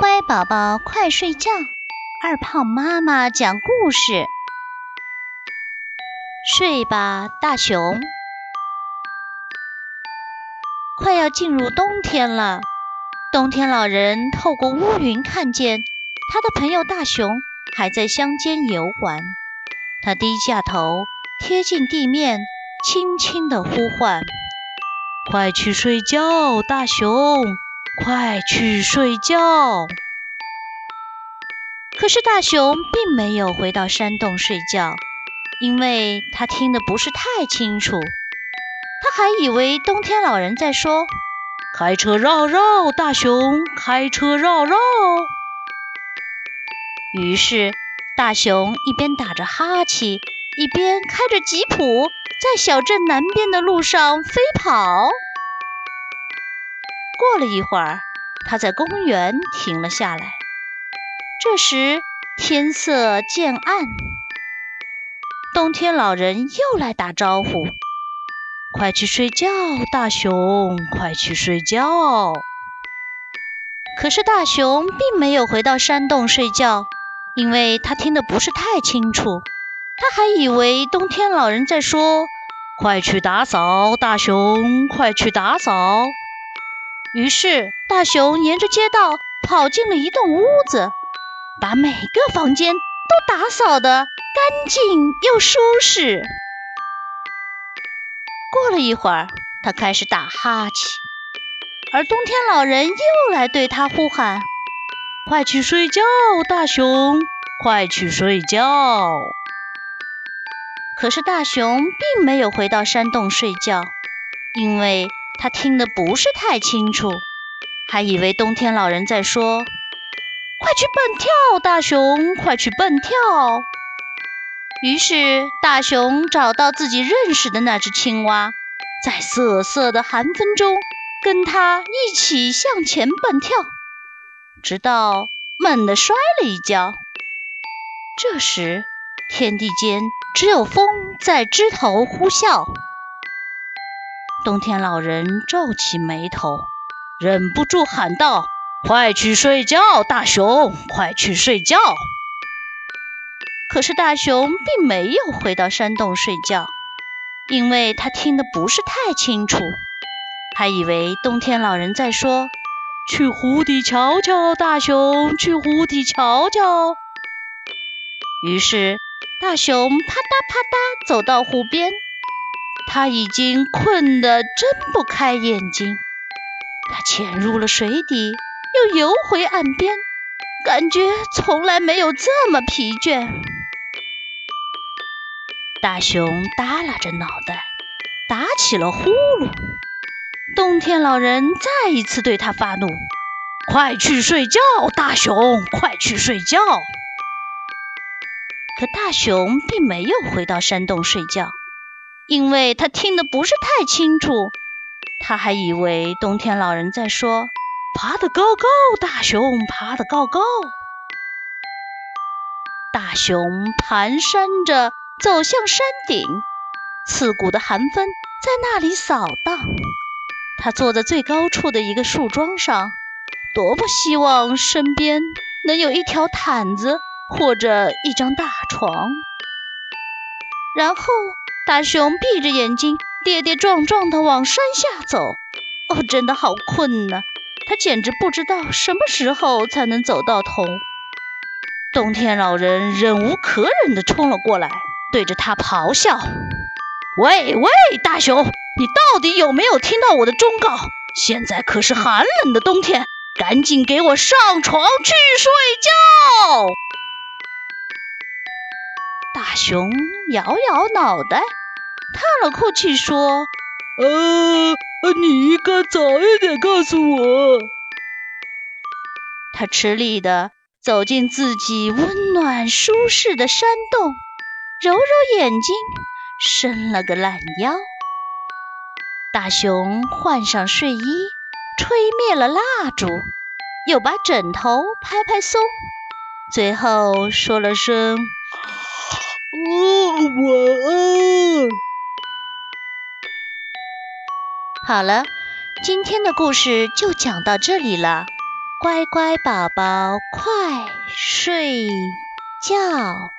乖宝宝快睡觉，二胖妈妈讲故事。睡吧，大熊。快要进入冬天了，冬天老人透过乌云看见他的朋友大熊还在乡间游玩。他低下头，贴近地面，轻轻地呼唤：“快去睡觉，大熊。”快去睡觉！可是大熊并没有回到山洞睡觉，因为他听得不是太清楚。他还以为冬天老人在说：“开车绕绕，大熊，开车绕绕。”于是大熊一边打着哈欠，一边开着吉普，在小镇南边的路上飞跑。过了一会儿，他在公园停了下来。这时天色渐暗，冬天老人又来打招呼：“快去睡觉，大熊，快去睡觉。”可是大熊并没有回到山洞睡觉，因为他听得不是太清楚。他还以为冬天老人在说：“快去打扫，大熊，快去打扫。”于是，大熊沿着街道跑进了一栋屋子，把每个房间都打扫得干净又舒适。过了一会儿，他开始打哈欠，而冬天老人又来对他呼喊：“快去睡觉，大熊，快去睡觉。”可是大熊并没有回到山洞睡觉，因为。他听得不是太清楚，还以为冬天老人在说：“快去蹦跳，大熊，快去蹦跳。”于是大熊找到自己认识的那只青蛙，在瑟瑟的寒风中跟它一起向前蹦跳，直到猛地摔了一跤。这时天地间只有风在枝头呼啸。冬天老人皱起眉头，忍不住喊道：“快去睡觉，大熊，快去睡觉！”可是大熊并没有回到山洞睡觉，因为他听得不是太清楚，还以为冬天老人在说：“去湖底瞧瞧，大熊，去湖底瞧瞧。”于是大熊啪嗒啪嗒走到湖边。他已经困得睁不开眼睛，他潜入了水底，又游回岸边，感觉从来没有这么疲倦。大熊耷拉着脑袋，打起了呼噜。冬天老人再一次对他发怒：“快去睡觉，大熊，快去睡觉！”可大熊并没有回到山洞睡觉。因为他听得不是太清楚，他还以为冬天老人在说：“爬得高高，大熊，爬得高高。”大熊蹒跚着走向山顶，刺骨的寒风在那里扫荡。他坐在最高处的一个树桩上，多么希望身边能有一条毯子或者一张大床，然后。大熊闭着眼睛，跌跌撞撞地往山下走。哦，真的好困呐！他简直不知道什么时候才能走到头。冬天老人忍无可忍地冲了过来，对着他咆哮：“喂喂，大熊，你到底有没有听到我的忠告？现在可是寒冷的冬天，赶紧给我上床去睡觉！”大熊摇摇脑袋。叹了口气说：“呃，你应该早一点告诉我。”他吃力地走进自己温暖舒适的山洞，揉揉眼睛，伸了个懒腰。大熊换上睡衣，吹灭了蜡烛，又把枕头拍拍松，最后说了声：“哦，晚安。”好了今天的故事就讲到这里了。乖乖宝宝快睡觉。